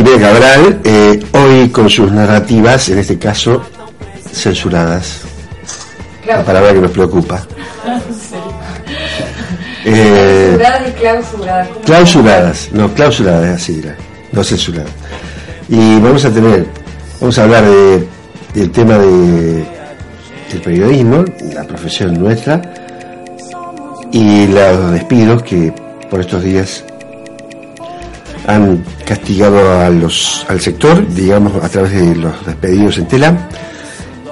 Jimena Cabral, eh, hoy con sus narrativas, en este caso, censuradas. La palabra que nos preocupa. Eh, clausuradas y clausuradas. Clausuradas, no, clausuradas, así era, no censuradas. Y vamos a tener, vamos a hablar de, del tema de, del periodismo, la profesión nuestra, y los despidos que por estos días han castigado a los, al sector, digamos, a través de los despedidos en tela.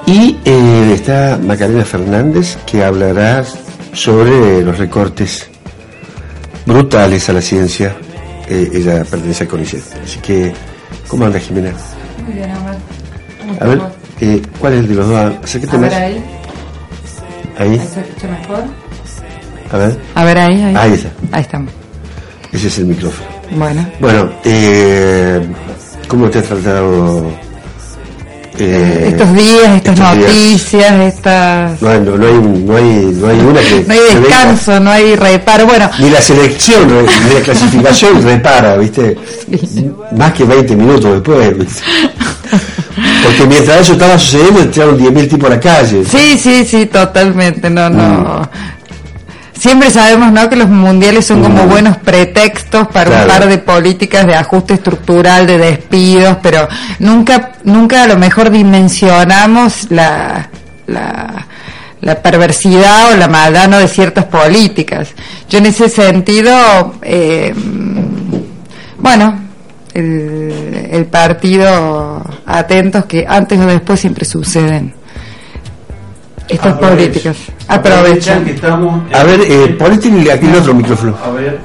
Y eh, está Macarena Fernández, que hablará sobre los recortes brutales a la ciencia. Eh, ella pertenece al CONICET. Así que, ¿cómo anda Jimena? Muy bien, Amar. A ver, eh, ¿cuál es el de los dos? Acércate A más. ver ahí. Ahí, ¿Ahí se escucha mejor? a ver. A ver ahí, ahí. Ahí está. Ahí estamos. Ese es el micrófono. Bueno. Bueno, eh, ¿cómo te ha tratado eh, Estos días, estas estos días? noticias, estas... No no, no hay, no hay, no hay una que No hay venga. descanso, no hay reparo. Bueno, Ni la selección, ni la clasificación repara, ¿viste? Más que 20 minutos después, ¿viste? Porque mientras eso estaba sucediendo, entraron 10.000 tipos a la calle. sí, sí, sí, totalmente. No, no. Siempre sabemos, ¿no? Que los mundiales son como buenos pretextos para Claro. un par de políticas de ajuste estructural, de despidos, pero nunca, nunca a lo mejor dimensionamos la, la, la perversidad o la maldad ¿no? de ciertas políticas. Yo en ese sentido, eh, bueno, el, el partido atentos que antes o después siempre suceden estas políticas. Aprovechan. que estamos. A ver, eh, ponete el- aquí el otro micrófono. A ver,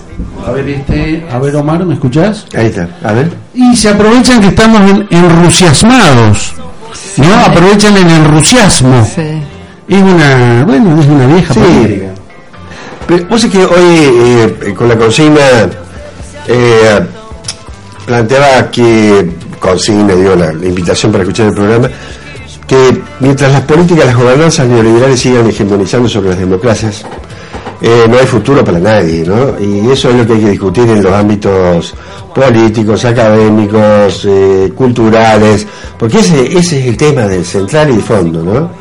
a ver este, a ver Omar, ¿me escuchás? Ahí está, a ver. Y se aprovechan que estamos en, enrusiasmados, ¿no? Aprovechan el enrusiasmo. Sí. Es una, bueno, es una vieja Sí. política. Pero vos es que hoy eh, con la consigna eh, planteaba que, consigna, digo, la, la invitación para escuchar el programa, que mientras las políticas, las gobernanzas neoliberales sigan hegemonizando sobre las democracias, eh, no hay futuro para nadie, ¿no? Y eso es lo que hay que discutir en los ámbitos políticos, académicos, eh, culturales, porque ese, ese es el tema del central y de fondo, ¿no?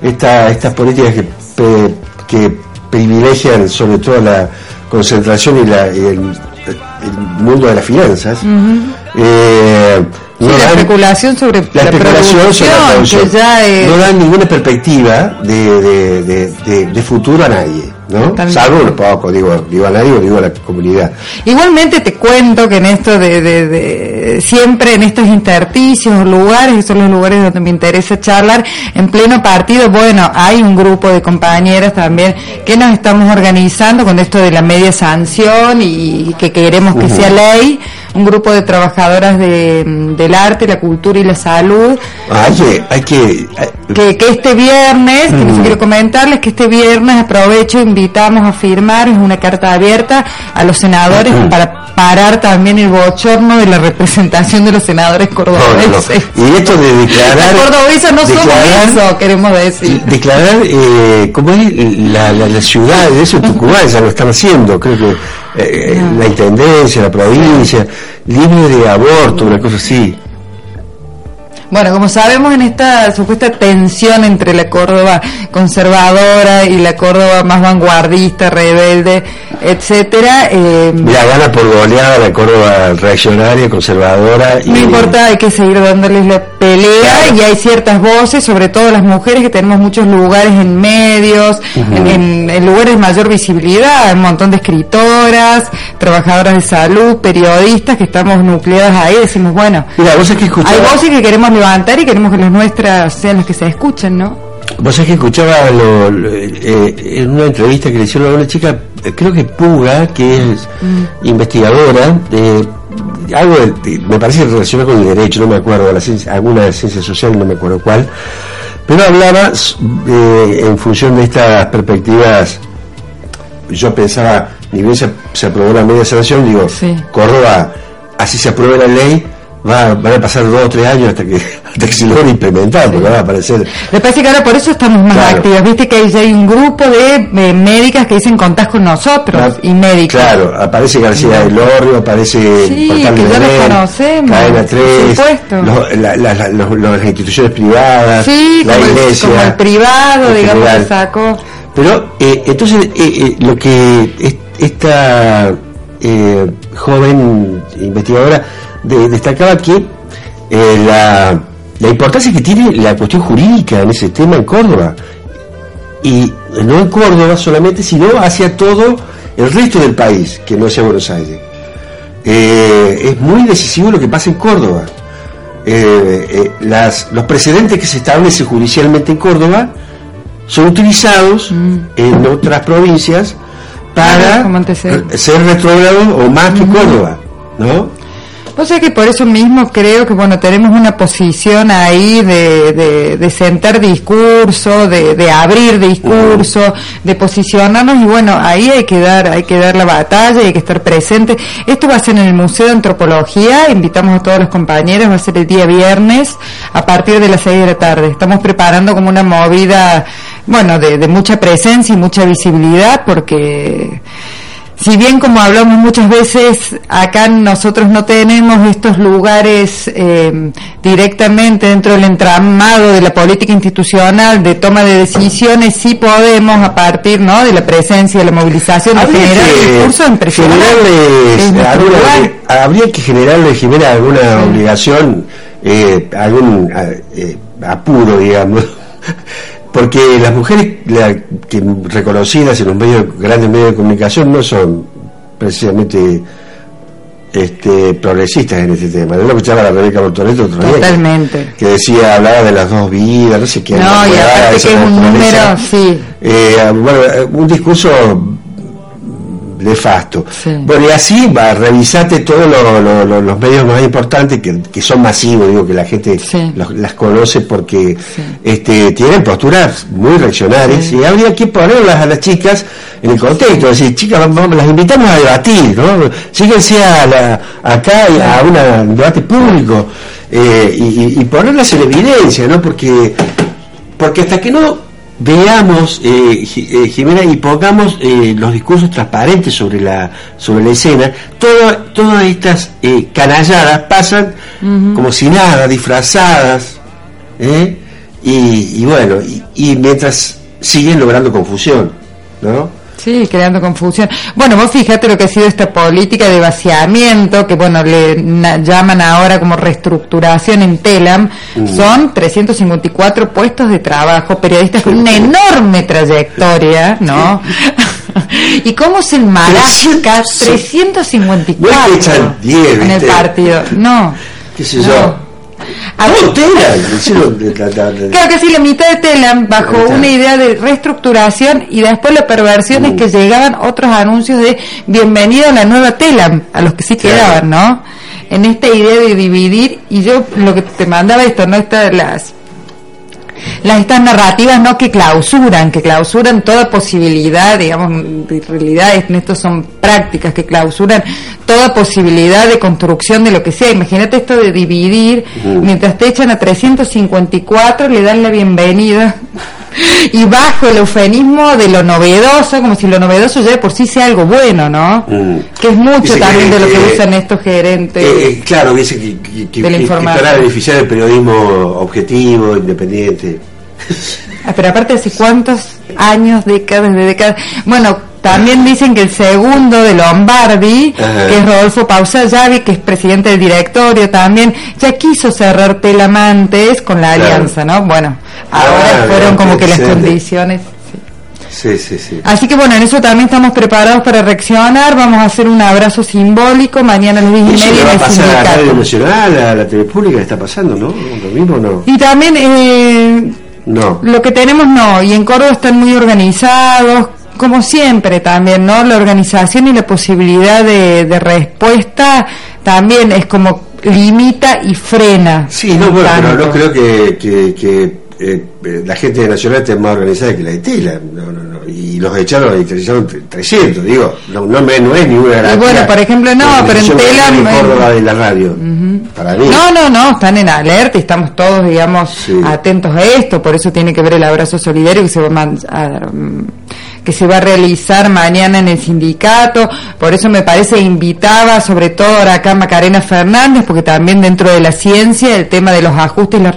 Esta, estas políticas que, pe- que privilegian sobre todo la concentración y, la, y el, el mundo de las finanzas, eh, no la dan- especulación sobre la la, especulación sobre la producción, producción que ya es... no dan ninguna perspectiva de, de, de, futuro a nadie, ¿no? Salvo unos pocos, digo, digo a nadie o digo a la comunidad. Igualmente te cuento que en esto de, de, de- siempre en estos intersticios o lugares, que son los lugares donde me interesa charlar, en pleno partido, bueno, hay un grupo de compañeras también que nos estamos organizando con esto de la media sanción y que queremos que sea ley, un grupo de trabajadoras de, del arte, la cultura y la salud, Hay que, hay que, hay- que, que este viernes, que les quiero comentarles que este viernes aprovecho, invitamos a firmar, es una carta abierta a los senadores para parar también el bochorno de la representación de los senadores no, cordobeses. no. Y esto de declarar, Los cordobeses no somos declarar- eso, queremos decir. declarar, eh, ¿cómo es? La, la, la ciudad, de eso Tucumán ya lo están haciendo, creo que eh, la intendencia, la provincia, libre de aborto, una cosa así. Bueno, como sabemos en esta supuesta tensión entre la Córdoba conservadora y la Córdoba más vanguardista, rebelde, etcétera, eh, Mira, gana por goleada la Córdoba reaccionaria, conservadora. Y, No importa, hay que seguir dándoles la pelea Claro. y hay ciertas voces, sobre todo las mujeres que tenemos muchos lugares en medios, en, en- en lugares de mayor visibilidad, hay un montón de escritoras, trabajadoras de salud, periodistas que estamos nucleadas ahí, decimos, bueno, Mira, vos es que escuchaba, hay voces que queremos levantar y queremos que las nuestras sean las que se escuchen, ¿no? vos es que escuchaba lo- lo- eh, en una entrevista que le hicieron a una chica, eh, creo que Puga, que es investigadora, de algo de- me parece relacionado con el derecho, no me acuerdo, la ciencia, alguna de ciencia social, no me acuerdo cuál, pero hablaba eh, en función de estas perspectivas, yo pensaba, ni bien se, se aprobó la media sanción, digo, Sí. Córdoba, así se apruebe la ley, va, van a pasar dos o tres años hasta que, hasta que se logre implementar, porque va a aparecer. Me parece que ahora por eso estamos más Claro. activas. Viste que ya hay un grupo de eh, médicas que dicen contás con nosotros y médicos. Claro, aparece García del Orrio, aparece Sí, Portal que de ya los Belén, conocemos, Cadena 3, por supuesto. los- la- la- la- los- las instituciones privadas, Sí, la como, el, iglesia. como el privado, en digamos, que sacó. Pero eh, entonces eh, eh, lo que es- esta eh, joven investigadora de- destacaba que eh, la, la importancia que tiene la cuestión jurídica en ese tema en Córdoba. Y no en Córdoba solamente sino hacia todo el resto del país que no sea Buenos Aires. Eh, es muy decisivo lo que pasa en Córdoba. Eh, las, los precedentes que se establecen judicialmente en Córdoba son utilizados en otras provincias para ser retrógrados o más que Córdoba, ¿no? O sea que por eso mismo creo que bueno tenemos una posición ahí de, de, de sentar discurso, de, de abrir discurso, de posicionarnos y bueno ahí hay que dar hay que dar la batalla, hay que estar presente. Esto va a ser en el Museo de Antropología, invitamos a todos los compañeros, va a ser el día viernes a partir de las 6 de la tarde. Estamos preparando como una movida bueno de, de mucha presencia y mucha visibilidad porque si bien como hablamos muchas veces, acá nosotros no tenemos estos lugares eh, directamente dentro del entramado de la política institucional de toma de decisiones, sí podemos a partir ¿no? de la presencia, de la movilización, de Habría generar discursos impresionantes. lugar. habría que generarle Jimena alguna obligación eh, algún eh, apuro digamos porque las mujeres la- que reconocidas en los medios grandes medios de comunicación no son precisamente este progresistas en este tema. Yo lo escuchaba a la Rebeca Bortoleto otro día, que- Totalmente. que decía, hablaba de las dos vidas, no sé qué. No, y aparte que es un número, sí. Eh, bueno, eh, un discurso nefasto. Sí. Bueno, y así va, revisate todos lo- lo- lo- los medios más importantes que, que son masivos, digo que la gente Sí. los- las conoce porque este, tienen posturas muy reaccionarias y habría que ponerlas a las chicas en el contexto, decir, chicas, vamos, las invitamos a debatir, ¿no? Síguense a la, acá a una- un debate público eh, y, y- y ponerlas en evidencia, ¿no? Porque porque hasta que no veamos eh, eh, Jimena y pongamos eh, los discursos transparentes sobre la sobre la escena. Todo- todas estas eh, canalladas pasan como si nada disfrazadas y, y bueno y, y mientras siguen logrando confusión ¿no? Sí, creando confusión. Bueno, vos fíjate lo que ha sido esta política de vaciamiento, que bueno, le llaman ahora como reestructuración en Telam, son 354 puestos de trabajo, periodistas con una enorme trayectoria, ¿no? ¿Y cómo se enmarasca 354 No es que echan 10, en el partido? No. qué sé No. yo A Todo tela, hicieron de- de- de- de- Claro que sí, la mitad de Telam bajo una idea de reestructuración y después la perversión es que llegaban otros anuncios de bienvenida a la nueva Telam, a los que sí Claro. quedaban, ¿no? En esta idea de dividir y yo lo que te mandaba esto, ¿no? Estas las las estas narrativas no que clausuran, que clausuran toda posibilidad, digamos, de realidad en esto son prácticas que clausuran toda posibilidad de construcción de lo que sea. Imagínate esto de dividir, mientras te echan a 354 le dan la bienvenida y bajo el eufemismo de lo novedoso, como si lo novedoso ya de por sí sea algo bueno, ¿no? Mm. Que es mucho Dice que- también de lo que, usan estos gerentes. Eh, eh, claro, dice que, que, que, para beneficiar el periodismo objetivo, independiente. Ah, pero aparte hace cuántos años, décadas, de décadas. Bueno, también dicen que el segundo de Lombardi, Ajá. que es Rodolfo Pausallavi, que es presidente del directorio también, ya quiso cerrar Telamantes con la Claro. alianza, ¿no? Bueno, ahora Ah, fueron como que las condiciones. Sí, sí, sí. Así que bueno, en eso también estamos preparados para reaccionar. Vamos a hacer un abrazo simbólico mañana a las 10 y Eso media va a el pasar a la Radio. Nacional, a la TV Pública, está pasando, ¿no? Lo mismo no. Y también eh, No. Lo que tenemos no, y en Córdoba están muy organizados, como siempre también, ¿no? La organización y la posibilidad de, de respuesta también es como limita y frena. Sí, no, bueno, pero no creo que, que, que eh, la gente de Nacional esté más organizada que la de Tela. No, no, no. Y los echaron y echaron 300, digo. No, no, me- no es ninguna Y garantía. bueno, por ejemplo, no, pero en Tela- en Córdoba de la radio. Ujú. Para mí. No, no, no, están en alerta y estamos todos, digamos, Sí. atentos a esto. Por eso tiene que ver el abrazo solidario que se va a, a- mm, que se va a realizar mañana en el sindicato. Por eso me parece invitaba sobre todo acá Macarena Fernández, porque también dentro de la ciencia el tema de los ajustes y la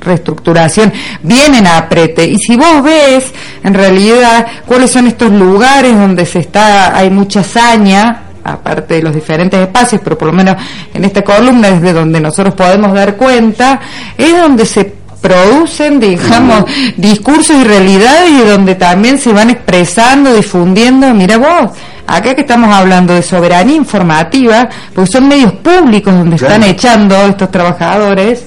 reestructuración vienen a aprete. Y si vos ves en realidad cuáles son estos lugares donde se está, hay mucha hazaña, aparte de los diferentes espacios, pero por lo menos en esta columna desde donde nosotros podemos dar cuenta, es donde se producen, digamos, discursos y realidades y donde también se van expresando, difundiendo, mira vos, acá que estamos hablando de soberanía informativa, porque son medios públicos donde Claro. están echando estos trabajadores,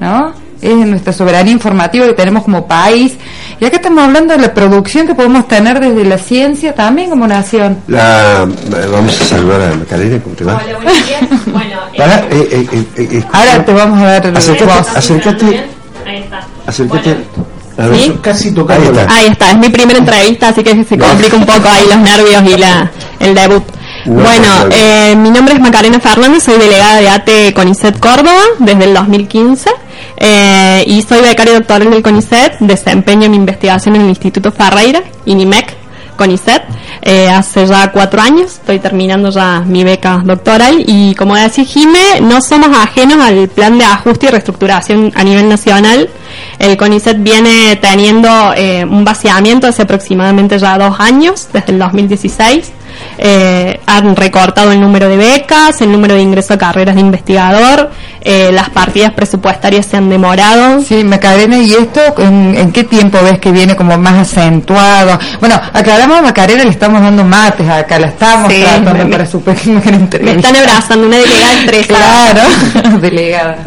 ¿no? Es nuestra soberanía informativa que tenemos como país. Y acá estamos hablando de la producción que podemos tener desde la ciencia también como nación. La, vamos a saludar a Macarena, ¿cómo te va? Hola, buenos días. Bueno, eh, eh, eh, eh, eh. Ahora te vamos a dar el Acércate, voz. acércate. ¿bien? Ahí está. Acércate. Bueno, A ver, ¿Sí? Casi Ahí tocando está. Ahí está, es mi primera entrevista, así que se complica un poco ahí los nervios y la, el debut. No, bueno, no, no. eh, mi nombre es Macarena Fernández, soy delegada de ATE CONICET Córdoba desde el 2015 eh, y soy becaria doctoral del CONICET, desempeño mi investigación en el Instituto Ferreira, INIMEC, CONICET, eh, hace ya cuatro años, estoy terminando ya mi beca doctoral y como decía Jime, no somos ajenos al plan de ajuste y reestructuración a nivel nacional. El CONICET viene teniendo eh, un vaciamiento hace aproximadamente ya dos años, desde el 2016. Eh, han recortado el número de becas, el número de ingreso a carreras de investigador, eh, las partidas presupuestarias se han demorado. Sí, Macarena, ¿y esto en, en qué tiempo ves que viene como más acentuado? Bueno, aclaramos a Macarena, le estamos dando mates acá, la estamos Sí, tratando me- para su pequeña Me entrevista. están abrazando una delegada estresada. Claro, delegada.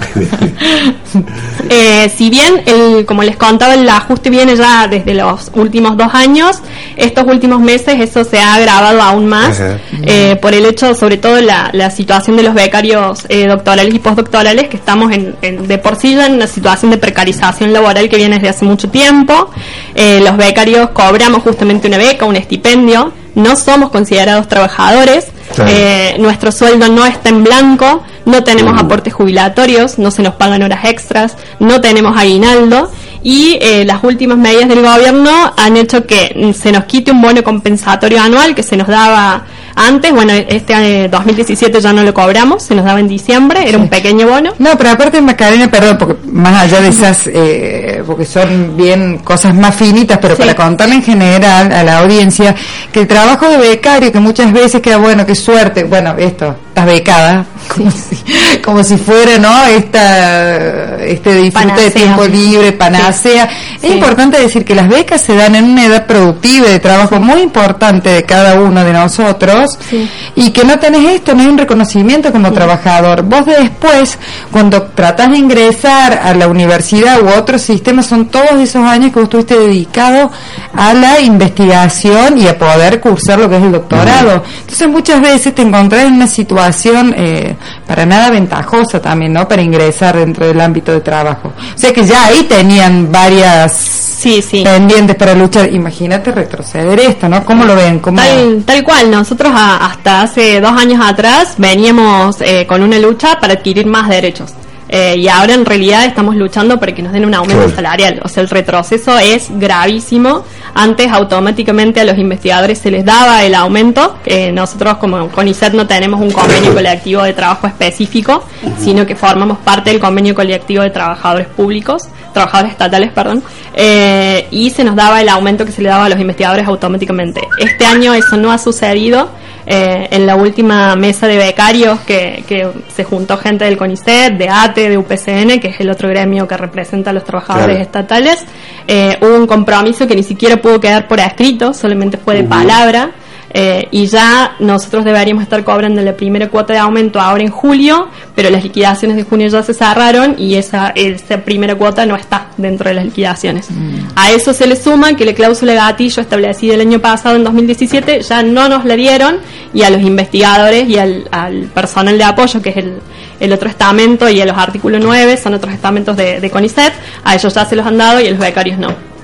Eh, si bien, el, como les contaba, el ajuste viene ya desde los últimos dos años, estos últimos meses eso se ha agravado aún más eh, por el hecho, sobre todo, la, la situación de los becarios eh, doctorales y postdoctorales, que estamos en, en- de por sí ya en una situación de precarización laboral que viene desde hace mucho tiempo. Eh, los becarios cobramos justamente una beca, un estipendio, no somos considerados trabajadores, Claro. eh, nuestro sueldo no está en blanco, no tenemos Mm. aportes jubilatorios, no se nos pagan horas extras, no tenemos aguinaldo y eh, las últimas medidas del gobierno han hecho que mm, se nos quite un bono compensatorio anual que se nos daba antes, bueno, este eh, 2017 ya no lo cobramos, se nos daba en diciembre, era un pequeño bono. No, pero aparte Macarena, perdón, porque más allá de esas, eh, porque son bien cosas más finitas, pero Sí. para contarle en general a la audiencia que el trabajo de becario, que muchas veces queda bueno, qué suerte, bueno, esto, estás becada, como, si, como si fuera, ¿no? Esta, este disfrute de tiempo libre, panacea. Es importante decir que las becas se dan en una edad productiva de trabajo muy importante de cada uno de nosotros Sí. y que no tenés esto, no hay un reconocimiento como trabajador. Vos de después, cuando tratás de ingresar a la universidad u otro sistema, son todos esos años que vos estuviste dedicado a la investigación y a poder cursar lo que es el doctorado. Entonces muchas veces te encontrás en una situación eh, para nada ventajosa también, ¿no? Para ingresar dentro del ámbito de trabajo. O sea que ya ahí tenían varias Sí, sí. pendientes para luchar. Imagínate retroceder esto, ¿no? ¿Cómo lo ven? ¿Cómo... Tal, tal cual, nosotros a- hasta hace dos años atrás veníamos eh, con una lucha para adquirir más derechos. Eh, y ahora en realidad estamos luchando para que nos den un aumento Claro. salarial. O sea, el retroceso es gravísimo. Antes automáticamente a los investigadores se les daba el aumento. Eh, nosotros como CONICET no tenemos un convenio colectivo de trabajo específico, sino que formamos parte del convenio colectivo de trabajadores públicos, trabajadores estatales, perdón, eh, y se nos daba el aumento que se le daba a los investigadores automáticamente. Este año eso no ha sucedido. Eh, en la última mesa de becarios que, que se juntó gente del CONICET, de ATE, de UPCN, que es el otro gremio que representa a los trabajadores Claro. estatales, eh, hubo un compromiso que ni siquiera pudo quedar por escrito, solamente fue de palabra. Eh, y ya nosotros deberíamos estar cobrando la primera cuota de aumento ahora en julio, pero las liquidaciones de junio ya se cerraron y esa, esa primera cuota no está dentro de las liquidaciones. A eso se le suma que la cláusula de gatillo establecida el año pasado, en 2017, ya no nos la dieron y a los investigadores y al, al personal de apoyo, que es el, el otro estamento, y a los artículos 9, son otros estamentos de, de CONICET, a ellos ya se los han dado y a los becarios no.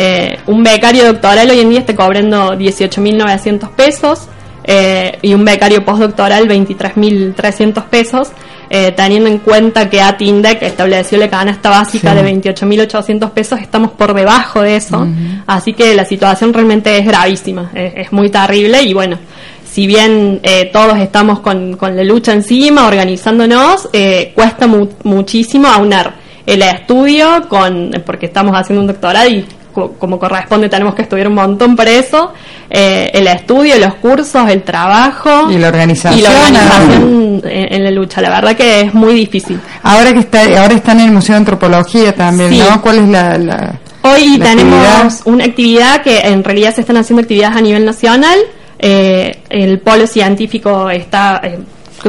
Eh, un becario doctoral hoy en día está cobrando 18.900 pesos eh, y un becario postdoctoral 23.300 pesos. eh, teniendo en cuenta que ATINDEC estableció la canasta básica de 28.800 pesos, estamos por debajo de eso, así que la situación realmente es gravísima, es, muy terrible y bueno, si bien eh, todos estamos con, con, la lucha encima, organizándonos, eh, cuesta mu muchísimo aunar el estudio con, porque estamos haciendo un doctorado y como corresponde tenemos que estudiar un montón para eso, eh, el estudio, los cursos, el trabajo y la organización, y la organización en, en, la lucha. La verdad que es muy difícil. Ahora que está, ahora están en el Museo de Antropología también, Sí. ¿no? ¿Cuál es la, la- Hoy la tenemos actividad? una actividad que en realidad se están haciendo actividades a nivel nacional. Eh, el polo científico está eh,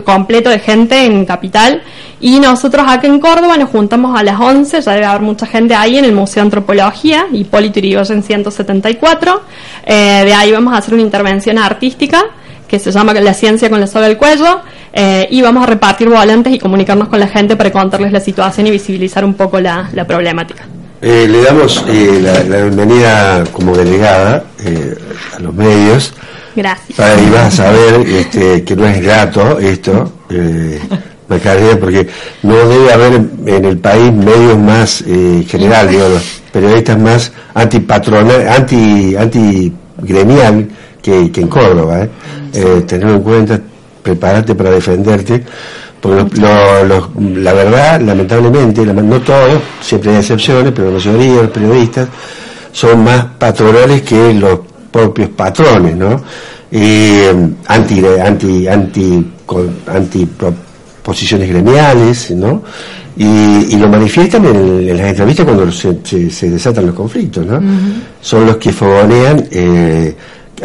completo de gente en Capital y nosotros acá en Córdoba nos juntamos a las 11, ya debe haber mucha gente ahí en el Museo de Antropología, Hipólito Yrigoyen 174. Eh, de ahí vamos a hacer una intervención artística que se llama La ciencia con la soga al cuello eh, y vamos a repartir volantes y comunicarnos con la gente para contarles la situación y visibilizar un poco la, la problemática. Eh, le damos eh, la, la bienvenida como delegada a los medios. Gracias. Para, y vas a saber este, que no es grato esto, eh, Macarena, porque no debe haber en, el país medios más eh, general, digo, los periodistas más antipatronal, anti, anti gremial que, que en Córdoba. ¿eh? Eh, tenerlo en cuenta, prepárate para defenderte, porque lo- lo- los- la verdad, lamentablemente, la- no todos, siempre hay excepciones, pero la mayoría de los periodistas son más patronales que los propios patrones, ¿no? Y eh, anti, anti, anti, anti pro- posiciones gremiales, ¿no? Y, y lo manifiestan en, en las entrevistas cuando se, se- se desatan los conflictos, ¿no? Son los que fogonean eh,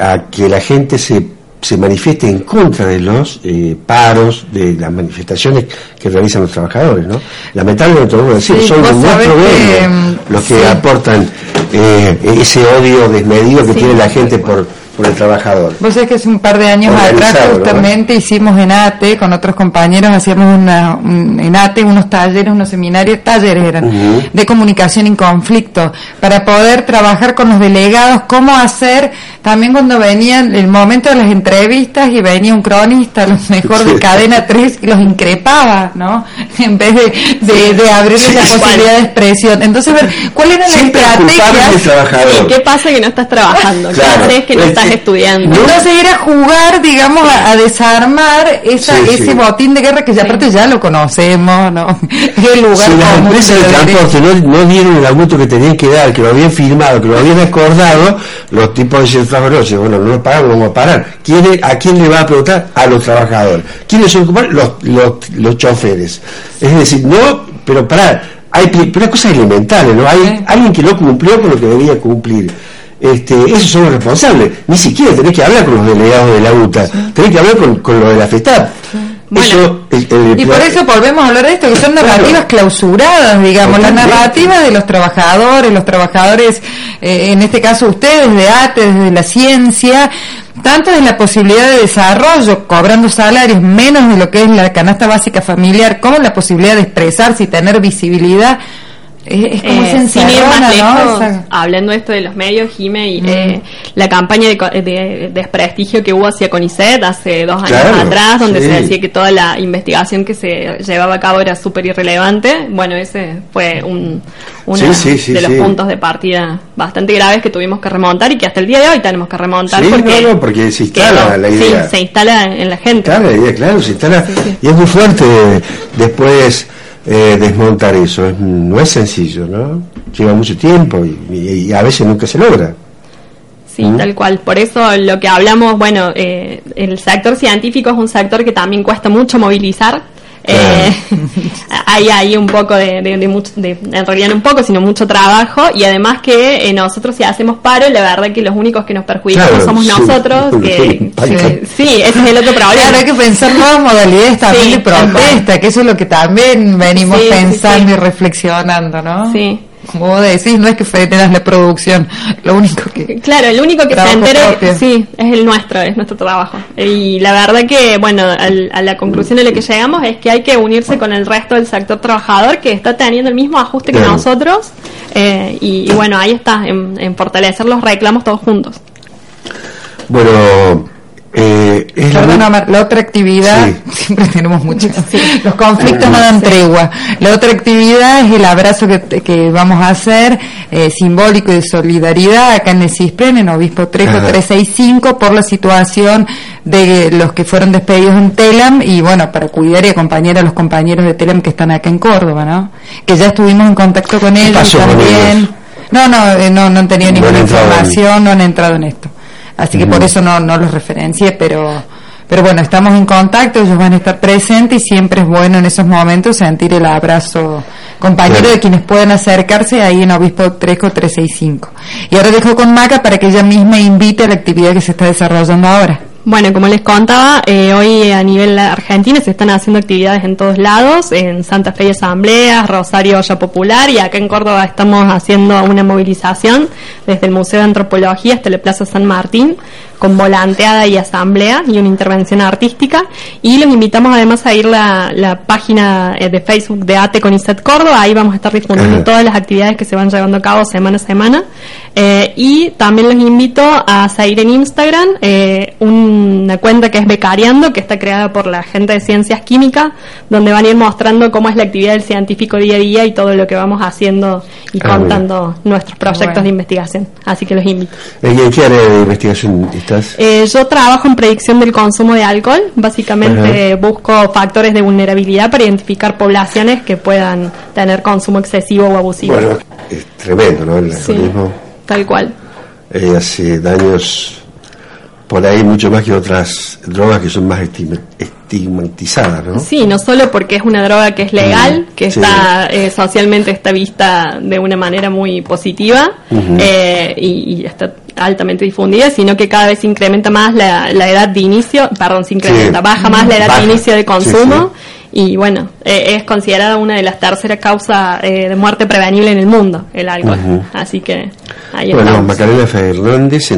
a que la gente se, se manifieste en contra de los eh, paros, de las manifestaciones que realizan los trabajadores, ¿no? Lamentablemente, que decir, Sí, son los más que, los que sí. aportan eh, ese odio desmedido que Sí. tiene la gente por, por el trabajador. Vos sabés que hace un par de años atrás justamente hicimos en ATE, con otros compañeros, hacíamos una, un- en ATE unos talleres, unos seminarios, talleres eran, Ujú. de comunicación en conflicto, para poder trabajar con los delegados, cómo hacer, también cuando venían el momento de las entrevistas y venía un cronista, lo mejor Sí. de cadena 3, y los increpaba, ¿no? En vez de, de, de abrirles Sí, la sí. posibilidad de expresión. Entonces, ver, ¿cuál era la estrategia? del trabajador. ¿Y qué pasa que no estás trabajando? ¿Qué Claro. haces que no Es estás que- estudiando? Entonces era jugar, digamos, a, a desarmar esa, Sí, ese sí. botín de guerra que ya aparte ya lo conocemos, ¿no? El lugar Si las empresas de de transporte no, no dieron el aumento que tenían que dar, que lo habían firmado, que lo habían acordado, los tipos dicen, trabajadores, bueno, no lo pagamos, vamos a parar. ¿Quién es- ¿A quién le va a preguntar? A los trabajadores. ¿Quiénes son los, los, los, los choferes? Es decir, no, pero para, hay pero cosas elementales, ¿no? Hay alguien que no cumplió con lo que debía cumplir. Este, esos son los responsables. Ni siquiera tenés que hablar con los delegados de la UTA, tenés que hablar con, con lo de la. Bueno. Eso, el- el- Y por eso volvemos a hablar de esto, que son narrativas clausuradas, digamos, la Totalmente. narrativa de los trabajadores, los trabajadores, eh, en este caso ustedes, de ATE, desde la ciencia, tanto de la posibilidad de desarrollo, cobrando salarios menos de lo que es la canasta básica familiar, como la posibilidad de expresarse y tener visibilidad. Es, es como Eh, sin ir más ¿no? lejos, Esa- hablando esto de los medios, Jime, y Mm. eh, la campaña de, co- de desprestigio que hubo hacia CONICET hace dos años Claro, atrás, donde sí. se decía que toda la investigación que se llevaba a cabo era súper irrelevante, bueno, ese fue un, uno Sí, sí, sí, de los sí. puntos de partida bastante graves que tuvimos que remontar y que hasta el día de hoy tenemos que remontar Sí, porque, no, no, porque se instala quedó- la idea. Sí, se instala en la gente. Claro, la idea, claro, se instala. Y es muy fuerte después eh, desmontar eso. Es- no es sencillo, ¿no? Lleva mucho tiempo y, a veces nunca se logra. Sí, tal cual. Por eso lo que hablamos, bueno, eh, el sector científico es un sector que también cuesta mucho movilizar. Eh, hay ahí un poco de, de, de mucho, de- en realidad no un poco, sino mucho trabajo y además que eh, nosotros si hacemos paro, la verdad que los únicos que nos perjudicamos Claro, somos sí. nosotros. Que, sí, ese es el otro problema. Claro, hay que pensar nuevas modalidades también Sí, de protesta, que eso es lo que también venimos Sí, sí, pensando sí. y reflexionando, ¿no? Sí. Como vos decís, no es que frenas la producción, lo único que... Claro, el único que se propio. sí, es el nuestro, es nuestro trabajo. Y la verdad que, bueno, al- a la conclusión a la que llegamos es que hay que unirse con el resto del sector trabajador que está teniendo el mismo ajuste que Claro. nosotros. eh, y, y bueno, ahí está, en, en fortalecer los reclamos todos juntos. Bueno, Eh, es la Perdón, Omar, la otra actividad, Sí. siempre tenemos muchas, los conflictos no dan tregua. La otra actividad es el abrazo que, que vamos a hacer, eh, simbólico y de solidaridad, acá en el CISPREN, en Obispo Trejo Ajá. 365, por la situación de los que fueron despedidos en Telam, y bueno, para cuidar y acompañar a los compañeros de Telam que están acá en Córdoba, ¿no? Que ya estuvimos en contacto con ellos con también. ellos? No, no, eh, no, no han tenido No ninguna información, no han entrado en esto. Así que por eso no, no los referencié, pero, pero bueno, estamos en contacto, ellos van a estar presentes y siempre es bueno en esos momentos sentir el abrazo compañero de quienes puedan acercarse ahí en Obispo Trejo 365. Y ahora dejo con Maca para que ella misma invite a la actividad que se está desarrollando ahora. Bueno, como les contaba, eh, hoy a nivel argentino se están haciendo actividades en todos lados, en Santa Fe hay asambleas, Rosario Olla Popular y acá en Córdoba estamos haciendo una movilización desde el Museo de Antropología hasta la Plaza San Martín con volanteada y asamblea y una intervención artística y los invitamos además a ir la, la página eh, de Facebook de ATE con Córdoba, ahí vamos a estar difundiendo Ajá. todas las actividades que se van llevando a cabo semana a semana Eh, y también los invito a seguir en Instagram eh, una cuenta que es Becariando, que está creada por la gente de Ciencias Químicas, donde van a ir mostrando cómo es la actividad del científico día a día y todo lo que vamos haciendo y Ah, contando nuestros proyectos Bueno. de investigación. Así que los invito. ¿Y en qué área de investigación estás? Eh, yo trabajo en predicción del consumo de alcohol. Básicamente busco factores de vulnerabilidad para identificar poblaciones que puedan tener consumo excesivo o abusivo. Bueno, es tremendo, ¿no? El Sí, alcoholismo tal cual. eh, hace daños por ahí mucho más que otras drogas que son más estigma- estigmatizadas, ¿no? Sí, no solo porque es una droga que es legal, Mm, que sí. está eh, socialmente está vista de una manera muy positiva eh, y, y está altamente difundida, sino que cada vez se incrementa más la, la edad de inicio, perdón, se incrementa, Sí. baja más la edad Baja. de inicio de Sí, consumo y bueno, eh, es considerada una de las terceras causas eh, de muerte prevenible en el mundo, el alcohol. Ujú. Así que ahí Bueno, estamos. Macarena Fernández,